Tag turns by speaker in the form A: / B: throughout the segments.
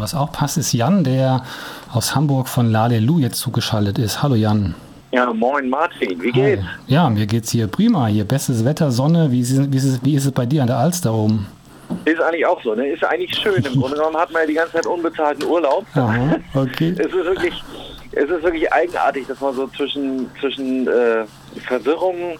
A: Was auch passt, ist Jan, der aus Hamburg von Lalelu jetzt zugeschaltet ist. Hallo Jan.
B: Ja, moin Martin, wie geht's? Hi.
A: Ja, mir geht's hier prima. Hier bestes Wetter, Sonne. Wie ist, wie, ist es, wie ist es bei dir an der Alster oben?
B: Ist eigentlich auch so, ne? Ist eigentlich schön. Im Grunde genommen hat man ja die ganze Zeit unbezahlten Urlaub.
A: Aha, okay.
B: es ist wirklich, es ist wirklich eigenartig, dass man so zwischen, zwischen äh, Verwirrung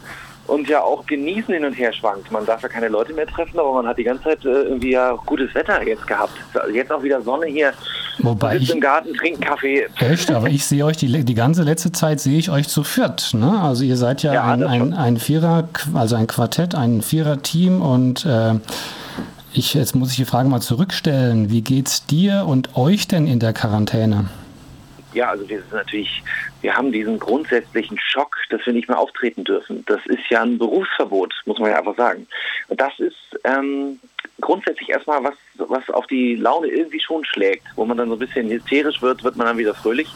B: und ja auch genießen hin und her schwankt. Man darf ja keine Leute mehr treffen, aber man hat die ganze Zeit äh, irgendwie ja gutes Wetter jetzt gehabt. Jetzt auch wieder Sonne hier.
A: Wobei ich
B: im Garten, trinken Kaffee.
A: Echt, aber ich sehe euch die, die ganze letzte Zeit sehe ich euch zu viert. Ne? Also ihr seid ja, ja ein, ein, ein, Vierer, also ein Quartett, ein Vierer-Team und äh, ich, jetzt muss ich die Frage mal zurückstellen. Wie geht's dir und euch denn in der Quarantäne?
B: Ja, also wir sind natürlich, wir haben diesen grundsätzlichen Schock, dass wir nicht mehr auftreten dürfen. Das ist ja ein Berufsverbot, muss man ja einfach sagen. Und das ist ähm, grundsätzlich erstmal was, was auf die Laune irgendwie schon schlägt, wo man dann so ein bisschen hysterisch wird, wird man dann wieder fröhlich.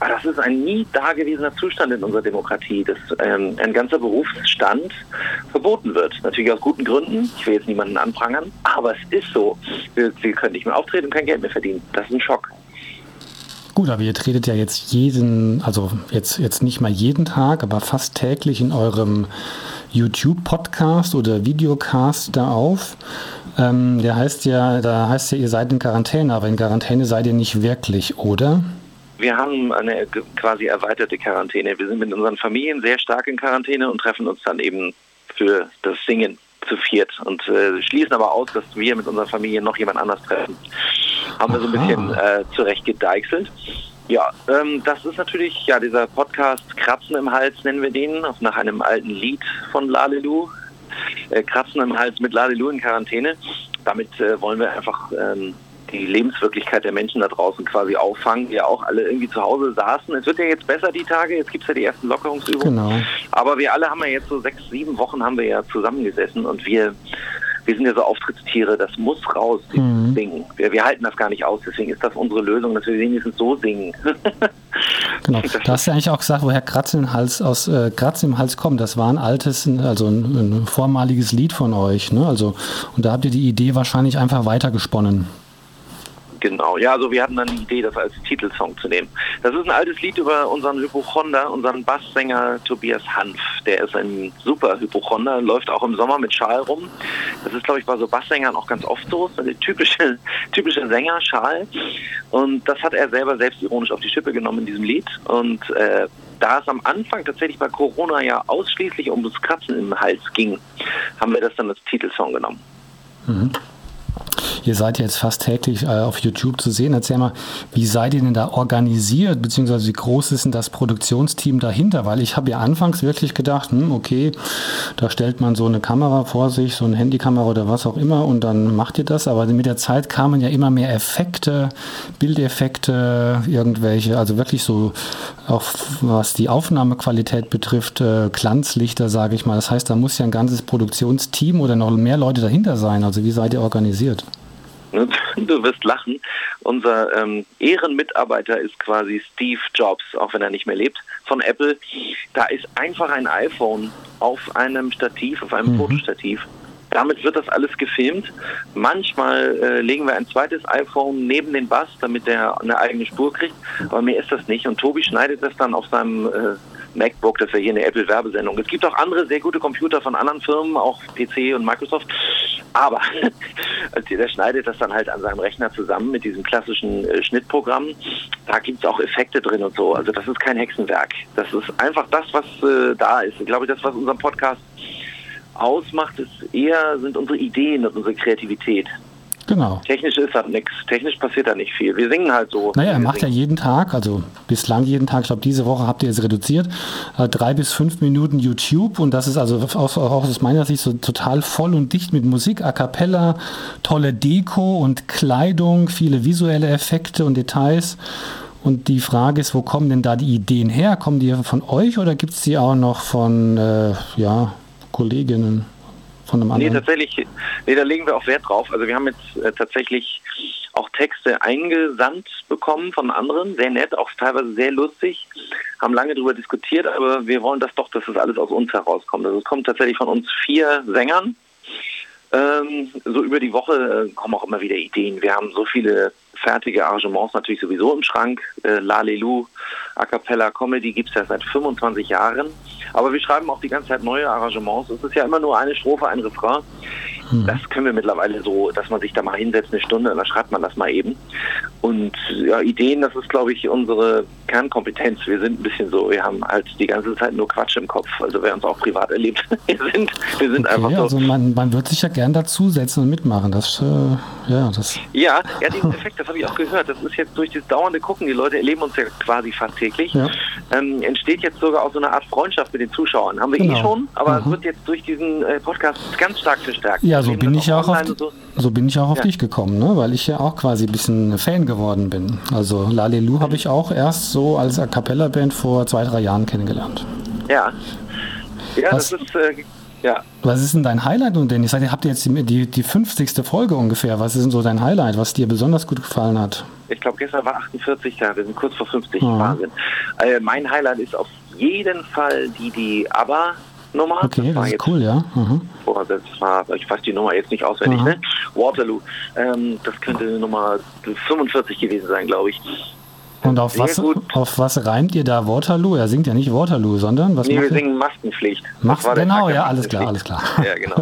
B: Aber das ist ein nie dagewesener Zustand in unserer Demokratie, dass ähm, ein ganzer Berufsstand verboten wird. Natürlich aus guten Gründen. Ich will jetzt niemanden anprangern, aber es ist so. Wir, wir können nicht mehr auftreten und kein Geld mehr verdienen. Das ist ein Schock.
A: Gut, aber ihr tretet ja jetzt jeden, also jetzt, jetzt nicht mal jeden Tag, aber fast täglich in eurem YouTube-Podcast oder Videocast da auf. Ähm, der heißt ja, da heißt ja, ihr seid in Quarantäne, aber in Quarantäne seid ihr nicht wirklich, oder?
B: Wir haben eine quasi erweiterte Quarantäne. Wir sind mit unseren Familien sehr stark in Quarantäne und treffen uns dann eben für das Singen zu viert und äh, schließen aber aus, dass wir mit unserer Familie noch jemand anders treffen haben wir so ein bisschen äh, zurecht gedeichselt. Ja, ähm, das ist natürlich ja dieser Podcast Kratzen im Hals nennen wir den, nach einem alten Lied von Lalelu. Äh, Kratzen im Hals mit Lalelu in Quarantäne. Damit äh, wollen wir einfach ähm, die Lebenswirklichkeit der Menschen da draußen quasi auffangen, die ja auch alle irgendwie zu Hause saßen. Es wird ja jetzt besser die Tage, jetzt gibt es ja die ersten Lockerungsübungen. Genau. Aber wir alle haben ja jetzt so sechs, sieben Wochen haben wir ja zusammengesessen und wir wir sind ja so Auftrittstiere, das muss raus, mhm. Singen. Wir, wir, halten das gar nicht aus, deswegen ist das unsere Lösung, dass wir wenigstens so singen.
A: genau. Du hast ja eigentlich auch gesagt, woher Kratz im Hals aus äh, Kratz im Hals kommt. Das war ein altes, also ein, ein vormaliges Lied von euch, ne? Also und da habt ihr die Idee wahrscheinlich einfach weitergesponnen.
B: Genau, ja, also wir hatten dann die Idee, das als Titelsong zu nehmen. Das ist ein altes Lied über unseren Hypochonder, unseren Basssänger Tobias Hanf. Der ist ein super Hypochonder, läuft auch im Sommer mit Schal rum. Das ist, glaube ich, bei so Basssängern auch ganz oft so. Eine typische, typische Sänger, Schal. Und das hat er selber selbstironisch auf die Schippe genommen in diesem Lied. Und äh, da es am Anfang tatsächlich bei Corona ja ausschließlich um das Kratzen im Hals ging, haben wir das dann als Titelsong genommen.
A: Mhm. Ihr seid jetzt fast täglich äh, auf YouTube zu sehen. Erzähl mal, wie seid ihr denn da organisiert, beziehungsweise wie groß ist denn das Produktionsteam dahinter? Weil ich habe ja anfangs wirklich gedacht, hm, okay, da stellt man so eine Kamera vor sich, so eine Handykamera oder was auch immer und dann macht ihr das. Aber mit der Zeit kamen ja immer mehr Effekte, Bildeffekte, irgendwelche, also wirklich so, auch was die Aufnahmequalität betrifft, äh, Glanzlichter, sage ich mal. Das heißt, da muss ja ein ganzes Produktionsteam oder noch mehr Leute dahinter sein. Also wie seid ihr organisiert?
B: Du wirst lachen. Unser ähm, Ehrenmitarbeiter ist quasi Steve Jobs, auch wenn er nicht mehr lebt, von Apple. Da ist einfach ein iPhone auf einem Stativ, auf einem mhm. Fotostativ. Damit wird das alles gefilmt. Manchmal äh, legen wir ein zweites iPhone neben den Bass, damit der eine eigene Spur kriegt. Aber mir ist das nicht. Und Tobi schneidet das dann auf seinem äh, MacBook, das ja hier eine Apple-Werbesendung. Es gibt auch andere sehr gute Computer von anderen Firmen, auch PC und Microsoft. Aber der schneidet das dann halt an seinem Rechner zusammen mit diesem klassischen äh, Schnittprogramm. Da gibt es auch Effekte drin und so. Also das ist kein Hexenwerk. Das ist einfach das, was äh, da ist. Ich glaube, das, was unseren Podcast ausmacht, ist eher sind unsere Ideen und unsere Kreativität.
A: Genau.
B: Technisch ist das nichts. Technisch passiert da nicht viel. Wir singen halt so.
A: Naja,
B: er
A: macht
B: singen.
A: ja jeden Tag, also bislang jeden Tag, ich glaube, diese Woche habt ihr es reduziert, äh, drei bis fünf Minuten YouTube und das ist also auch, auch aus meiner Sicht so total voll und dicht mit Musik, A Cappella, tolle Deko und Kleidung, viele visuelle Effekte und Details. Und die Frage ist, wo kommen denn da die Ideen her? Kommen die von euch oder gibt es die auch noch von äh, ja, Kolleginnen? Von einem
B: anderen? Nee, tatsächlich, nee, da legen wir auch Wert drauf. Also wir haben jetzt äh, tatsächlich auch Texte eingesandt bekommen von anderen, sehr nett, auch teilweise sehr lustig, haben lange darüber diskutiert, aber wir wollen das doch, dass das alles aus uns herauskommt. Also es kommt tatsächlich von uns vier Sängern. Ähm, so über die Woche äh, kommen auch immer wieder Ideen. Wir haben so viele fertige Arrangements natürlich sowieso im Schrank. Äh, Lalelu, A Cappella Comedy gibt es ja seit 25 Jahren. Aber wir schreiben auch die ganze Zeit neue Arrangements. Es ist ja immer nur eine Strophe, ein Refrain. Mhm. Das können wir mittlerweile so, dass man sich da mal hinsetzt, eine Stunde, und dann schreibt man das mal eben. Und ja, Ideen, das ist, glaube ich, unsere Kernkompetenz. Wir sind ein bisschen so, wir haben halt die ganze Zeit nur Quatsch im Kopf. Also wer uns auch privat erlebt, wir sind, wir sind okay, einfach so.
A: Also man, man wird sich ja gern dazusetzen und mitmachen. Das, äh, ja, das.
B: Ja, ja, diesen Effekt, das habe ich auch gehört. Das ist jetzt durch das dauernde Gucken, die Leute erleben uns ja quasi fast täglich, ja. ähm, entsteht jetzt sogar auch so eine Art Freundschaft mit den Zuschauern. Haben wir eh genau. eh schon, aber es wird jetzt durch diesen äh, Podcast ganz stark verstärkt.
A: Ja, so bin ich auch auf, so. so. bin ich auch auf ja. dich gekommen, ne? weil ich ja auch quasi ein bisschen Fan geworden bin. Also Lalelu habe ich auch erst so als A Cappella Band vor zwei, drei Jahren kennengelernt.
B: Ja. Ja, was, das ist äh, ja.
A: Was ist denn dein Highlight und denn? Ich sage, habt ihr jetzt die, die, die 50. Folge ungefähr. Was ist denn so dein Highlight, was dir besonders gut gefallen hat?
B: Ich glaube, gestern war 48 Jahre, wir sind kurz vor 50. Ja. Wahnsinn. Äh, mein Highlight ist auf jeden Fall die, die ABBA Nummer.
A: Okay, das, das ist cool, ja. Mhm.
B: Oh, das war, ich weiß die Nummer jetzt nicht auswendig, mhm. ne? Waterloo. Ähm, das könnte Nummer 45 gewesen sein, glaube ich.
A: Und auf was, auf was reimt ihr da Waterloo? Er singt ja nicht Waterloo, sondern was
B: Nee, wir singen Maskenpflicht.
A: Mach, genau, ja, alles klar, alles klar.
B: Ja, genau.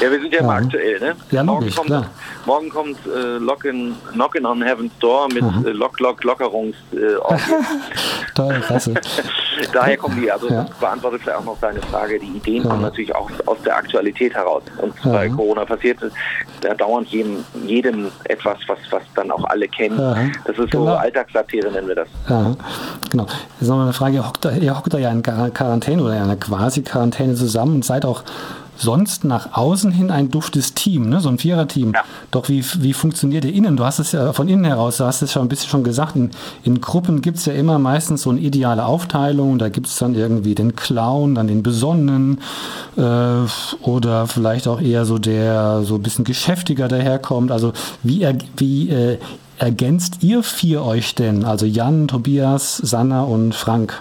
B: Ja, wir sind ja, ja. aktuell, ne?
A: Ja, logisch,
B: morgen kommt,
A: klar.
B: Morgen kommt äh, Lockin, Knockin' on Heaven's Door mit äh, Lock, Lock, Lockerungs äh,
A: Toll, klasse.
B: Daher kommen die, also ja. beantwortet vielleicht auch noch deine Frage. Die Ideen kommen natürlich auch aus der Aktualität heraus. Und bei Corona passiert da dauernd jedem, jedem etwas, was, was dann auch alle kennen. Das ist genau. so Alltagssatire, nennen wir das.
A: Ja, genau. Jetzt noch eine Frage, ihr hockt, da, ihr hockt da ja in Quarantäne oder in einer Quasi-Quarantäne zusammen und seid auch sonst nach außen hin ein duftes Team, ne? so ein Viererteam. Ja. Doch wie, wie funktioniert ihr innen? Du hast es ja von innen heraus, du hast es schon ein bisschen schon gesagt, in, in Gruppen gibt es ja immer meistens so eine ideale Aufteilung. Da gibt es dann irgendwie den Clown, dann den Besonnenen äh, oder vielleicht auch eher so der so ein bisschen geschäftiger daherkommt. Also wie, er, wie äh, ergänzt ihr vier euch denn? Also Jan, Tobias, Sanna und Frank?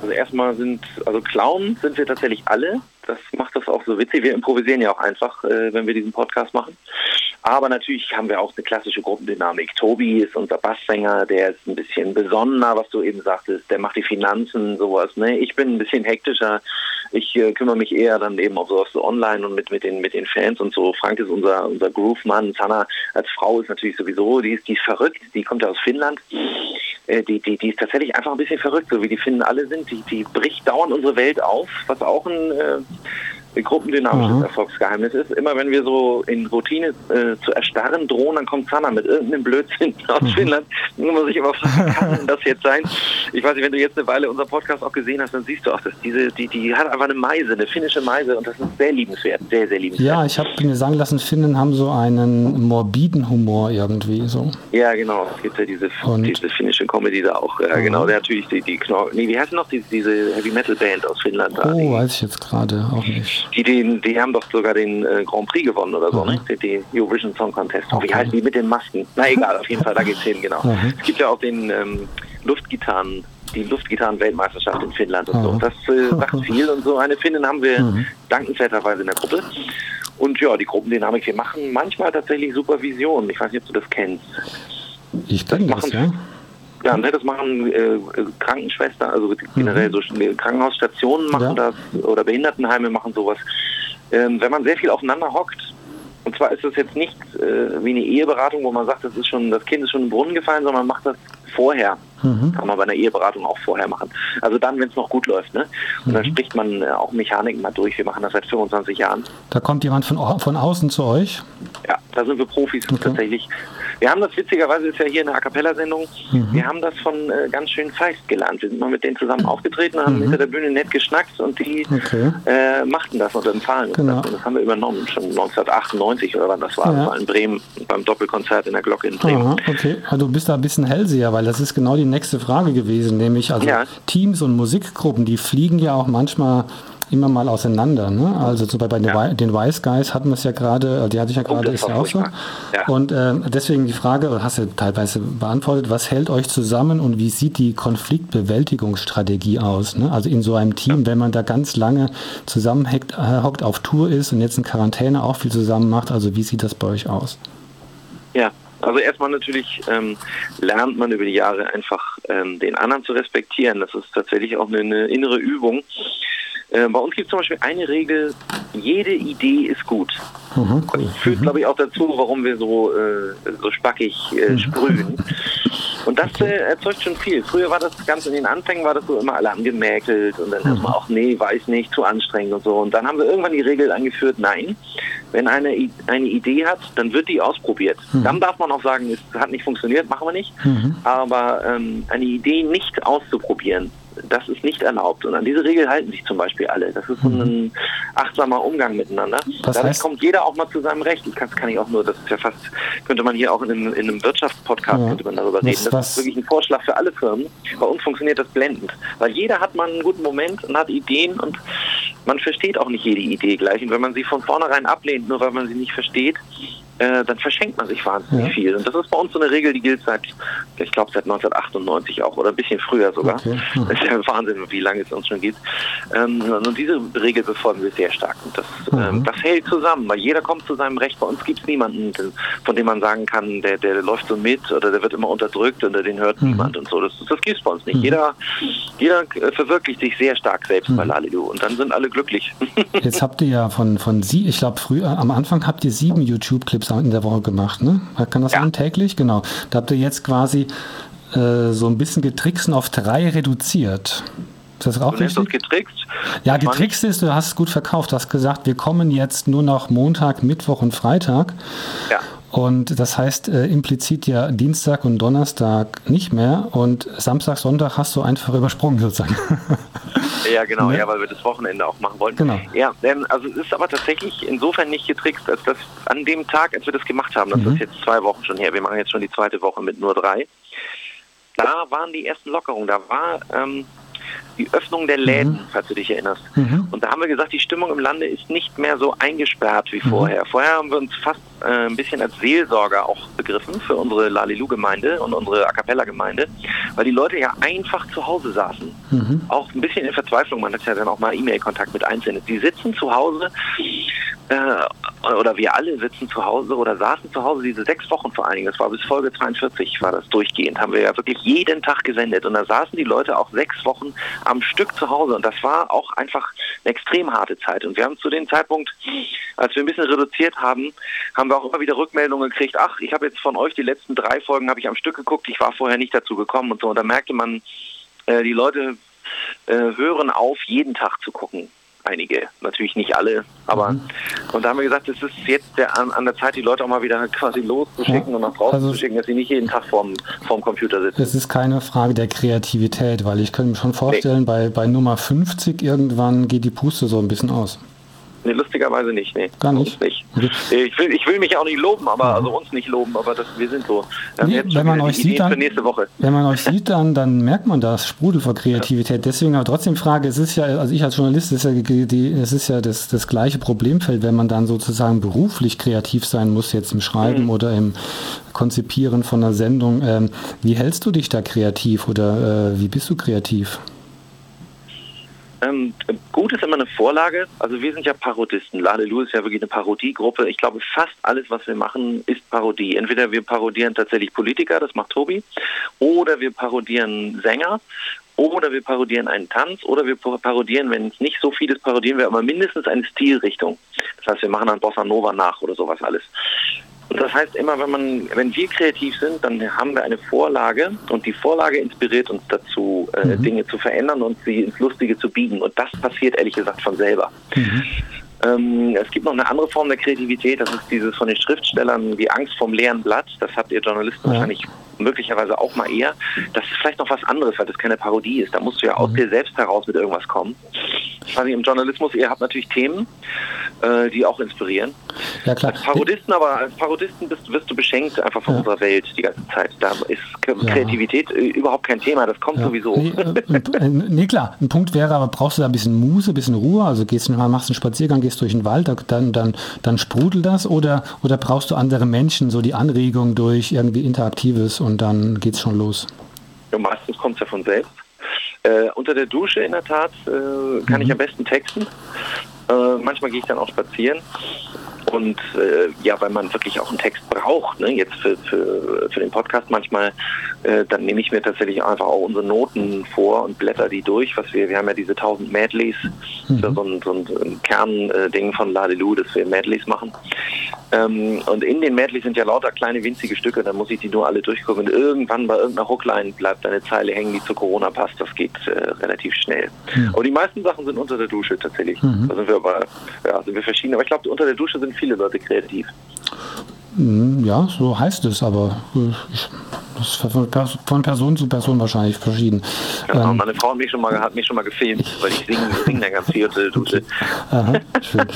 B: Also erstmal sind, also Clown sind wir tatsächlich alle das macht das auch so witzig. Wir improvisieren ja auch einfach, äh, wenn wir diesen Podcast machen. Aber natürlich haben wir auch eine klassische Gruppendynamik. Tobi ist unser Basssänger, der ist ein bisschen besonnener, was du eben sagtest. Der macht die Finanzen, sowas. Ne? Ich bin ein bisschen hektischer. Ich äh, kümmere mich eher dann eben auf sowas so online und mit, mit, den, mit den Fans und so. Frank ist unser, unser Groove-Mann. Sanna als Frau ist natürlich sowieso, die ist, die ist verrückt. Die kommt ja aus Finnland. Äh, die, die, die ist tatsächlich einfach ein bisschen verrückt, so wie die Finnen alle sind. Die, die bricht dauernd unsere Welt auf, was auch ein äh, gruppendynamisches mhm. Erfolgsgeheimnis ist. Immer wenn wir so in Routine äh, zu erstarren drohen, dann kommt Sanna mit irgendeinem Blödsinn aus mhm. Finnland. Nun muss ich immer fragen, kann denn das jetzt sein? Ich weiß nicht, wenn du jetzt eine Weile unser Podcast auch gesehen hast, dann siehst du auch, dass diese, die, die hat einfach eine Meise, eine finnische Meise und das ist sehr liebenswert, sehr, sehr liebenswert.
A: Ja, ich habe mir sagen lassen, Finnen haben so einen morbiden Humor irgendwie so.
B: Ja, genau. Es gibt ja diese, diese finnische Comedy da auch. Ja, mhm. genau. Der natürlich die, die Knorr, nee, wie heißt noch die, diese Heavy Metal Band aus Finnland?
A: Da, oh, weiß ich jetzt gerade auch nicht.
B: Die, die, die haben doch sogar den äh, Grand Prix gewonnen oder so, mhm. ne? Den Eurovision Song Contest. Okay. Wie heißen die mit den Masken? Na egal, auf jeden Fall, da geht's hin, genau. Mhm. Es gibt ja auch den ähm, Luftgitarren, die Luftgitarren-Weltmeisterschaft in Finnland und mhm. so. Das äh, sagt viel und so eine Finnen haben wir mhm. dankenswerterweise in der Gruppe. Und ja, die Gruppendynamik, wir machen manchmal tatsächlich Supervision. Ich weiß nicht, ob du das kennst.
A: Ich kenne das, das, ja.
B: Ja, ne, das machen äh, Krankenschwestern, also generell mhm. so Krankenhausstationen machen ja. das oder Behindertenheime machen sowas. Ähm, wenn man sehr viel aufeinander hockt, und zwar ist das jetzt nicht äh, wie eine Eheberatung, wo man sagt, das ist schon, das Kind ist schon im Brunnen gefallen, sondern man macht das vorher. Mhm. Kann man bei einer Eheberatung auch vorher machen. Also dann, wenn es noch gut läuft. Ne? Und mhm. dann spricht man äh, auch Mechaniken mal durch. Wir machen das seit 25 Jahren.
A: Da kommt jemand von, von außen zu euch?
B: Ja, da sind wir Profis okay. tatsächlich. Wir haben das witzigerweise ist ja hier eine A cappella-Sendung. Mhm. Wir haben das von äh, ganz schön Feist gelernt. Wir sind mal mit denen zusammen aufgetreten, haben mhm. hinter der Bühne nett geschnackt und die okay. äh, machten das und empfahlen genau. das. Und das haben wir übernommen, schon 1998 oder wann das war. Ja. Das war in Bremen beim Doppelkonzert in der Glocke in Bremen.
A: Aha, okay, also du bist da ein bisschen Hellseher, weil das ist genau die nächste Frage gewesen, nämlich also ja. Teams und Musikgruppen, die fliegen ja auch manchmal immer mal auseinander. Ne? Also so bei, bei ja. den Wise Guys hatten wir es ja gerade, die hatte ich ja oh, gerade, ist ja auch so. Ja. Und äh, deswegen die Frage, hast du teilweise beantwortet, was hält euch zusammen und wie sieht die Konfliktbewältigungsstrategie aus? Ne? Also in so einem Team, ja. wenn man da ganz lange zusammenhockt, äh, auf Tour ist und jetzt in Quarantäne auch viel zusammen macht, also wie sieht das bei euch aus?
B: Ja, Also erstmal natürlich ähm, lernt man über die Jahre einfach ähm, den anderen zu respektieren. Das ist tatsächlich auch eine, eine innere Übung. Äh, bei uns gibt es zum Beispiel eine Regel, jede Idee ist gut. Mhm, cool. Das führt, mhm. glaube ich, auch dazu, warum wir so, äh, so spackig äh, mhm. sprühen. Und das äh, erzeugt schon viel. Früher war das ganz in den Anfängen, war das so immer alle angemäkelt und dann mhm. erstmal auch, nee, weiß nicht, zu anstrengend und so. Und dann haben wir irgendwann die Regel eingeführt, nein, wenn eine, eine Idee hat, dann wird die ausprobiert. Mhm. Dann darf man auch sagen, es hat nicht funktioniert, machen wir nicht. Mhm. Aber ähm, eine Idee nicht auszuprobieren, das ist nicht erlaubt. Und an diese Regel halten sich zum Beispiel alle. Das ist so mhm. ein achtsamer Umgang miteinander. Was Dadurch heißt? kommt jeder auch mal zu seinem Recht. Ich kann, kann ich auch nur, das ist ja fast, könnte man hier auch in einem, in einem Wirtschaftspodcast ja. könnte man darüber reden. Das was? ist wirklich ein Vorschlag für alle Firmen. Bei uns funktioniert das blendend. Weil jeder hat mal einen guten Moment und hat Ideen und man versteht auch nicht jede Idee gleich. Und wenn man sie von vornherein ablehnt, nur weil man sie nicht versteht, äh, dann verschenkt man sich wahnsinnig ja. viel. Und das ist bei uns so eine Regel, die gilt seit, ich glaube, seit 1998 auch oder ein bisschen früher sogar. Okay. Das ist ja Wahnsinn, wie lange es uns schon gibt. Ähm, und diese Regel befolgen wir sehr stark. Und das, mhm. ähm, das hält zusammen, weil jeder kommt zu seinem Recht. Bei uns gibt es niemanden, von dem man sagen kann, der, der läuft so mit oder der wird immer unterdrückt oder den hört mhm. niemand und so. Das, das gibt es bei uns nicht. Mhm. Jeder, jeder verwirklicht sich sehr stark selbst bei mhm. Lalilu und dann sind alle glücklich.
A: Jetzt habt ihr ja von, von sie, ich glaube, früher am Anfang habt ihr sieben YouTube-Clips in der Woche gemacht, ne? Kann das ja. sein, täglich? Genau. Da habt ihr jetzt quasi äh, so ein bisschen getricksen auf drei reduziert. Ist das auch du richtig? Getrickst? Ja, getrickst ist, du hast es gut verkauft. Du hast gesagt, wir kommen jetzt nur noch Montag, Mittwoch und Freitag. Ja. Und das heißt äh, implizit ja Dienstag und Donnerstag nicht mehr und Samstag, Sonntag hast du einfach übersprungen sozusagen.
B: Ja, genau, ne? ja, weil wir das Wochenende auch machen wollten. Genau. Ja, ähm, also es ist aber tatsächlich insofern nicht getrickst, als dass an dem Tag, als wir das gemacht haben, das mhm. ist jetzt zwei Wochen schon her, wir machen jetzt schon die zweite Woche mit nur drei, da waren die ersten Lockerungen, da war ähm, die Öffnung der Läden, mhm. falls du dich erinnerst. Mhm. Und da haben wir gesagt, die Stimmung im Lande ist nicht mehr so eingesperrt wie mhm. vorher. Vorher haben wir uns fast äh, ein bisschen als Seelsorger auch begriffen für unsere Lalilu-Gemeinde und unsere A Cappella-Gemeinde, weil die Leute ja einfach zu Hause saßen. Mhm. Auch ein bisschen in Verzweiflung. Man hat ja dann auch mal E-Mail-Kontakt mit Einzelnen. Die sitzen zu Hause äh, oder wir alle sitzen zu Hause oder saßen zu Hause diese sechs Wochen vor allen Dingen, das war bis Folge 42 war das durchgehend, haben wir ja wirklich jeden Tag gesendet und da saßen die Leute auch sechs Wochen am Stück zu Hause. Und das war auch einfach eine extrem harte Zeit. Und wir haben zu dem Zeitpunkt, als wir ein bisschen reduziert haben, haben wir auch immer wieder Rückmeldungen gekriegt, ach, ich habe jetzt von euch die letzten drei Folgen habe ich am Stück geguckt, ich war vorher nicht dazu gekommen und so. Und da merkte man, äh, die Leute äh, hören auf, jeden Tag zu gucken einige, natürlich nicht alle, aber mhm. und da haben wir gesagt, es ist jetzt der, an, an, der Zeit, die Leute auch mal wieder quasi loszuschicken ja. und nach draußen also, zu schicken, dass sie nicht jeden Tag vorm, vorm Computer sitzen.
A: Es ist keine Frage der Kreativität, weil ich könnte mir schon vorstellen, nee. bei, bei Nummer 50 irgendwann geht die Puste so ein bisschen aus.
B: Nee, lustigerweise nicht, nee.
A: Gar nicht? nicht.
B: Okay. Ich, will, ich will mich auch nicht loben, aber ja. also uns nicht loben, aber das, wir sind so.
A: Nee, wenn man euch sieht, dann, wenn man euch sieht, dann, dann merkt man das Sprudel vor Kreativität. Ja. Deswegen aber trotzdem Frage, es ist ja, also ich als Journalist, es ist ja, die, es ist ja das, das gleiche Problemfeld, wenn man dann sozusagen beruflich kreativ sein muss, jetzt im Schreiben mhm. oder im Konzipieren von einer Sendung. Ähm, wie hältst du dich da kreativ oder äh, wie bist du kreativ?
B: Ähm, gut ist immer eine Vorlage. Also wir sind ja Parodisten. Lalelu ist ja wirklich eine Parodiegruppe. Ich glaube, fast alles, was wir machen, ist Parodie. Entweder wir parodieren tatsächlich Politiker, das macht Tobi, oder wir parodieren Sänger, oder wir parodieren einen Tanz, oder wir parodieren, wenn es nicht so viel ist, parodieren wir aber mindestens eine Stilrichtung. Das heißt, wir machen dann Bossa Nova nach oder sowas alles. Und das heißt immer, wenn man, wenn wir kreativ sind, dann haben wir eine Vorlage und die Vorlage inspiriert uns dazu, äh, mhm. Dinge zu verändern und sie ins Lustige zu biegen. Und das passiert ehrlich gesagt von selber. Mhm. Ähm, es gibt noch eine andere Form der Kreativität, das ist dieses von den Schriftstellern, die Angst vom leeren Blatt. Das habt ihr Journalisten ja. wahrscheinlich möglicherweise auch mal eher. Das ist vielleicht noch was anderes, weil das keine Parodie ist. Da musst du ja aus mhm. dir selbst heraus mit irgendwas kommen. Ich weiß nicht, im Journalismus, ihr habt natürlich Themen, äh, die auch inspirieren. Ja, klar. Als Parodisten, aber als Parodisten bist, wirst du beschenkt einfach von ja. unserer Welt die ganze Zeit. Da ist Kreativität ja. Äh, überhaupt kein Thema, das kommt ja. sowieso. Nee,
A: äh, nee, klar, ein Punkt wäre, aber brauchst du da ein bisschen Muße, ein bisschen Ruhe, also gehst du machst einen Spaziergang, gehst durch den Wald, dann, dann, dann sprudelt das oder, oder brauchst du andere Menschen, so die Anregung durch irgendwie Interaktives und dann geht's schon los?
B: Ja, meistens kommt es ja von selbst. Äh, unter der Dusche in der Tat äh, kann mhm. ich am besten texten. Äh, manchmal gehe ich dann auch spazieren. Und äh, ja, weil man wirklich auch einen Text braucht, ne? jetzt für, für, für den Podcast manchmal, äh, dann nehme ich mir tatsächlich einfach auch unsere Noten vor und blätter die durch. Was wir, wir haben ja diese 1000 Medleys, mhm. so ein, so ein Kernding von Ladelu, dass wir Medleys machen. Ähm, und in den Medleys sind ja lauter kleine winzige Stücke, dann muss ich die nur alle durchgucken. Und irgendwann bei irgendeiner Hookline bleibt eine Zeile hängen, die zu Corona passt. Das geht äh, relativ schnell. Mhm. Aber die meisten Sachen sind unter der Dusche tatsächlich. Mhm. Da sind wir aber, ja, sind wir verschieden. Aber ich glaube, unter der Dusche sind viele Leute kreativ.
A: Hm, ja, so heißt es, aber äh, das ist von Person zu Person wahrscheinlich verschieden.
B: Genau, ähm, meine Frau hat mich schon mal, hat mich schon mal gefilmt, weil ich singe, singe dann ganz viel unter der Dusche. Aha,
A: schön.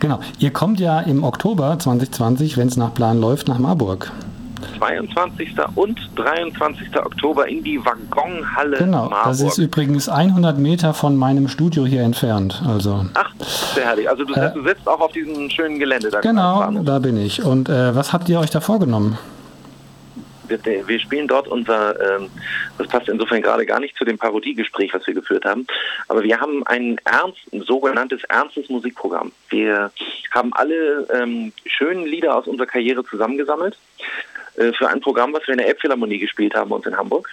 A: Genau. Ihr kommt ja im Oktober 2020, wenn es nach Plan läuft, nach Marburg.
B: 22. und 23. Oktober in die Waggonhalle
A: genau, Marburg. Das ist übrigens 100 Meter von meinem Studio hier entfernt. Also.
B: Ach, sehr herrlich. Also du, äh, du sitzt auch auf diesem schönen Gelände da.
A: Genau, da bin ich. Und äh, was habt ihr euch da vorgenommen?
B: Wir, wir spielen dort unser, ähm, das passt insofern gerade gar nicht zu dem Parodiegespräch, was wir geführt haben, aber wir haben ein ernst, ein sogenanntes ernstes Musikprogramm. Wir haben alle ähm, schönen Lieder aus unserer Karriere zusammengesammelt äh, für ein Programm, was wir in der Elbphilharmonie gespielt haben, uns in Hamburg.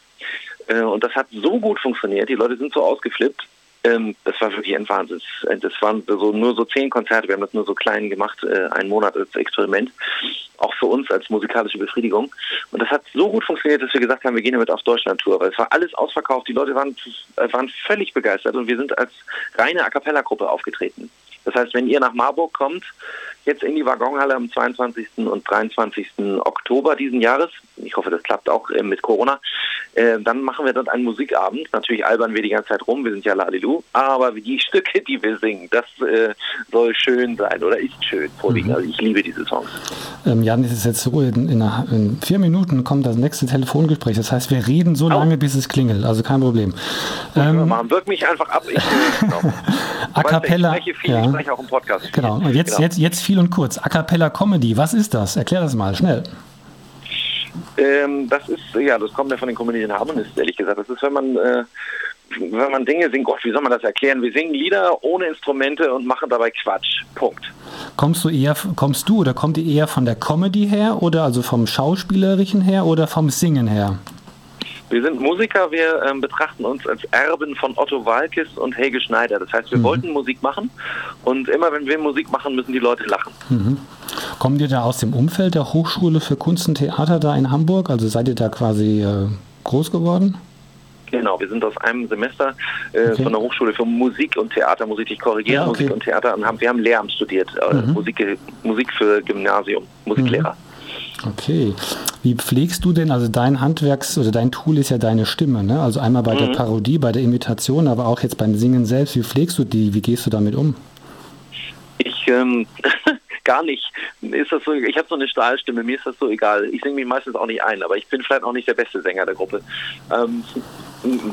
B: Äh, und das hat so gut funktioniert, die Leute sind so ausgeflippt, ähm, das war wirklich ein Wahnsinn. Das waren so, nur so zehn Konzerte. Wir haben das nur so klein gemacht, äh, einen Monat als Experiment. Auch für uns als musikalische Befriedigung. Und das hat so gut funktioniert, dass wir gesagt haben, wir gehen damit auf Deutschland-Tour. Weil es war alles ausverkauft. Die Leute waren, waren völlig begeistert und wir sind als reine A Cappella-Gruppe aufgetreten. Das heißt, wenn ihr nach Marburg kommt, jetzt in die Waggonhalle am 22. und 23. Oktober diesen Jahres. Ich hoffe, das klappt auch äh, mit Corona. Äh, dann machen wir dort einen Musikabend. Natürlich albern wir die ganze Zeit rum, wir sind ja Ladilu. Aber die Stücke, die wir singen, das äh, soll schön sein oder ist schön vorliegen. Mhm. Also ich liebe diese Songs.
A: Ähm, Jan, es ist jetzt so, in, in, in, vier Minuten kommt das nächste Telefongespräch. Das heißt, wir reden so oh. lange, bis es klingelt. Also kein Problem.
B: Ähm, Wirk mich einfach ab. Ich,
A: genau. A cappella.
B: Ich spreche viel, ja. ich spreche auch im Podcast.
A: Genau. Und jetzt, genau. jetzt, jetzt viel viel und kurz. A Cappella Comedy, was ist das? Erklär das mal, schnell.
B: Ähm, das ist, ja, das kommt ja von den Comedian Harmonisten, ehrlich gesagt. Das ist, wenn man, äh, wenn man Dinge singt, Gott, wie soll man das erklären? Wir singen Lieder ohne Instrumente und machen dabei Quatsch. Punkt.
A: Kommst du eher, kommst du oder kommt ihr eher von der Comedy her oder also vom Schauspielerischen her oder vom Singen her?
B: Wir sind Musiker, wir ähm, betrachten uns als Erben von Otto Walkes und Helge Schneider. Das heißt, wir mhm. wollten Musik machen und immer wenn wir Musik machen, müssen die Leute lachen.
A: Mhm. Kommt ihr da aus dem Umfeld der Hochschule für Kunst und Theater da in Hamburg? Also seid ihr da quasi äh, groß geworden?
B: Genau, wir sind aus einem Semester äh, okay. von der Hochschule für Musik und Theater, muss ich dich korrigieren, ja, okay. Musik und Theater und haben, wir haben Lehramt studiert, äh, mhm. Musik, Musik für Gymnasium, Musiklehrer.
A: Okay. Wie pflegst du denn, also dein Handwerks- oder dein Tool ist ja deine Stimme, ne? Also einmal bei mhm. der Parodie, bei der Imitation, aber auch jetzt beim Singen selbst. Wie pflegst du die? Wie gehst du damit um?
B: Ich, ähm, gar nicht. Ist das so, ich habe so eine Stahlstimme, mir ist das so egal. Ich singe mich meistens auch nicht ein, aber ich bin vielleicht auch nicht der beste Sänger der Gruppe. Ähm,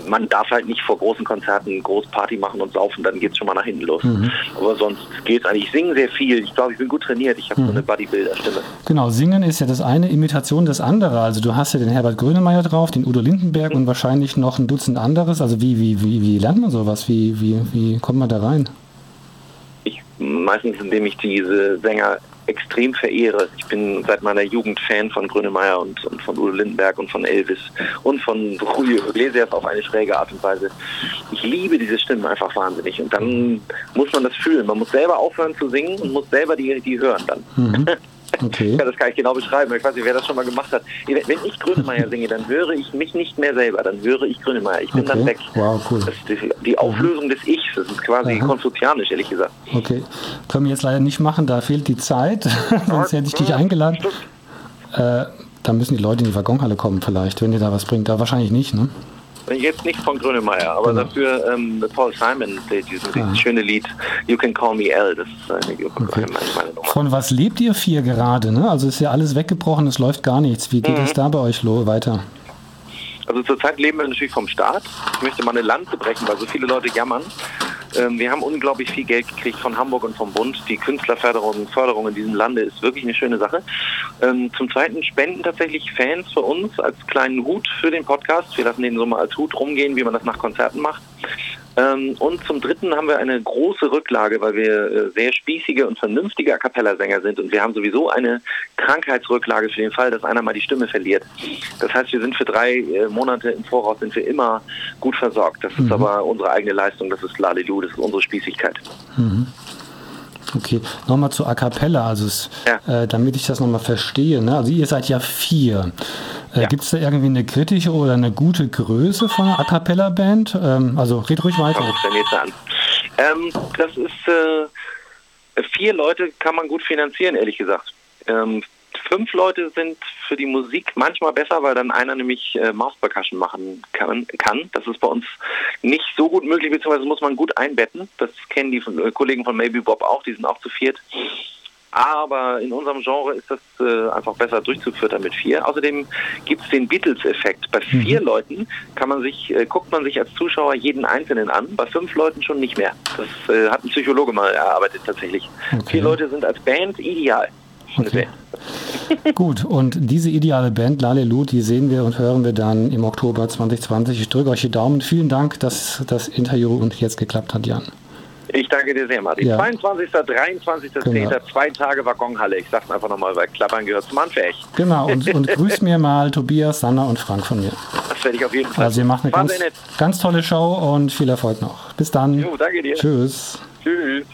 B: man darf halt nicht vor großen Konzerten groß Party machen und saufen, dann geht es schon mal nach hinten los. Mhm. Aber sonst geht es eigentlich. Ich singe sehr viel. Ich glaube, ich bin gut trainiert. Ich habe mhm. so eine Bodybuilder-Stimme.
A: Genau, singen ist ja das eine, Imitation das andere. Also du hast ja den Herbert Grönemeyer drauf, den Udo Lindenberg mhm. und wahrscheinlich noch ein Dutzend anderes. Also wie, wie, wie, wie lernt man sowas? Wie, wie, wie kommt man da rein?
B: Meistens, indem ich diese Sänger extrem verehre. Ich bin seit meiner Jugend Fan von Grönemeyer und, und von Udo Lindenberg und von Elvis und von Julio Iglesias auf eine schräge Art und Weise. Ich liebe diese Stimmen einfach wahnsinnig und dann muss man das fühlen. Man muss selber aufhören zu singen und muss selber die, die hören dann. Mhm. Okay. Ja, das kann ich genau beschreiben. Ich weiß nicht, wer das schon mal gemacht hat. Wenn ich Grönemeyer singe, dann höre ich mich nicht mehr selber. Dann höre ich Grönemeyer. Ich bin okay. dann weg. Wow, cool. Das ist die, die Auflösung mhm. des Ichs. Das ist quasi Aha. konfuzianisch, ehrlich gesagt.
A: Okay. Können wir jetzt leider nicht machen. Da fehlt die Zeit. Sonst hätte ich dich eingeladen. Äh, da müssen die Leute in die Waggonhalle kommen vielleicht, wenn ihr da was bringt. Da wahrscheinlich nicht, ne?
B: Jetzt nicht von Grönemeyer, aber genau. dafür ähm, Paul Simon, dieses, dieses schöne Lied You Can Call Me L, das ist eine,
A: okay. meine, Nummer. Von was lebt ihr vier gerade? Ne? Also ist ja alles weggebrochen, es läuft gar nichts. Wie geht mhm. es da bei euch weiter?
B: Also zurzeit leben wir natürlich vom Staat. Ich möchte mal eine Lanze brechen, weil so viele Leute jammern. Ähm, wir haben unglaublich viel Geld gekriegt von Hamburg und vom Bund. Die Künstlerförderung Förderung in diesem Lande ist wirklich eine schöne Sache. Ähm, zum Zweiten spenden tatsächlich Fans für uns als kleinen Hut für den Podcast. Wir lassen den so mal als Hut rumgehen, wie man das nach Konzerten macht. Ähm, und zum Dritten haben wir eine große Rücklage, weil wir äh, sehr spießige und vernünftige A Cappella-Sänger sind und wir haben sowieso eine Krankheitsrücklage für den Fall, dass einer mal die Stimme verliert. Das heißt, wir sind für drei äh, Monate im Voraus sind wir immer gut versorgt. Das mhm. ist aber unsere eigene Leistung, das ist Lalelu, das ist unsere Spießigkeit. Mhm.
A: Okay, nochmal zu A Cappella, also es, ja. äh, damit ich das nochmal verstehe. Ne? Also ihr seid ja vier. Äh, ja. Gibt es da irgendwie eine kritische oder eine gute Größe von einer A Cappella Band? Ähm, also red ruhig weiter.
B: Ähm, das ist äh, vier Leute kann man gut finanzieren, ehrlich gesagt. Ähm, fünf Leute sind für die Musik manchmal besser, weil dann einer nämlich äh, Mouse Percussion machen kann, kann. Das ist bei uns nicht so gut möglich, beziehungsweise muss man gut einbetten. Das kennen die von, äh, Kollegen von Maybe Bob auch, die sind auch zu viert. Aber in unserem Genre ist das äh, einfach besser durchzuführen mit vier. Außerdem gibt es den Beatles-Effekt. Bei mhm. vier mhm. Leuten kann man sich, äh, guckt man sich als Zuschauer jeden Einzelnen an, bei fünf Leuten schon nicht mehr. Das äh, hat ein Psychologe mal erarbeitet tatsächlich. Okay. Vier Leute sind als Band ideal.
A: Okay. Gut, und diese ideale Band Lalelu, die sehen wir und hören wir dann im Oktober 2020. Ich drücke euch die Daumen. Vielen Dank, dass das Interview und jetzt geklappt hat, Jan.
B: Ich danke dir sehr, Martin. Ja. 22., 23., genau. 10., zwei Tage Waggonhalle. Ich sag's einfach nochmal, weil Klappern gehört zum Handwerk.
A: Genau, und, und grüß mir mal Tobias, Sanna und Frank von mir.
B: Das werde ich auf jeden Fall.
A: Also ihr macht eine ganz, ganz tolle Show und viel Erfolg noch. Bis dann. Jo, danke dir. Tschüss. Tschüss.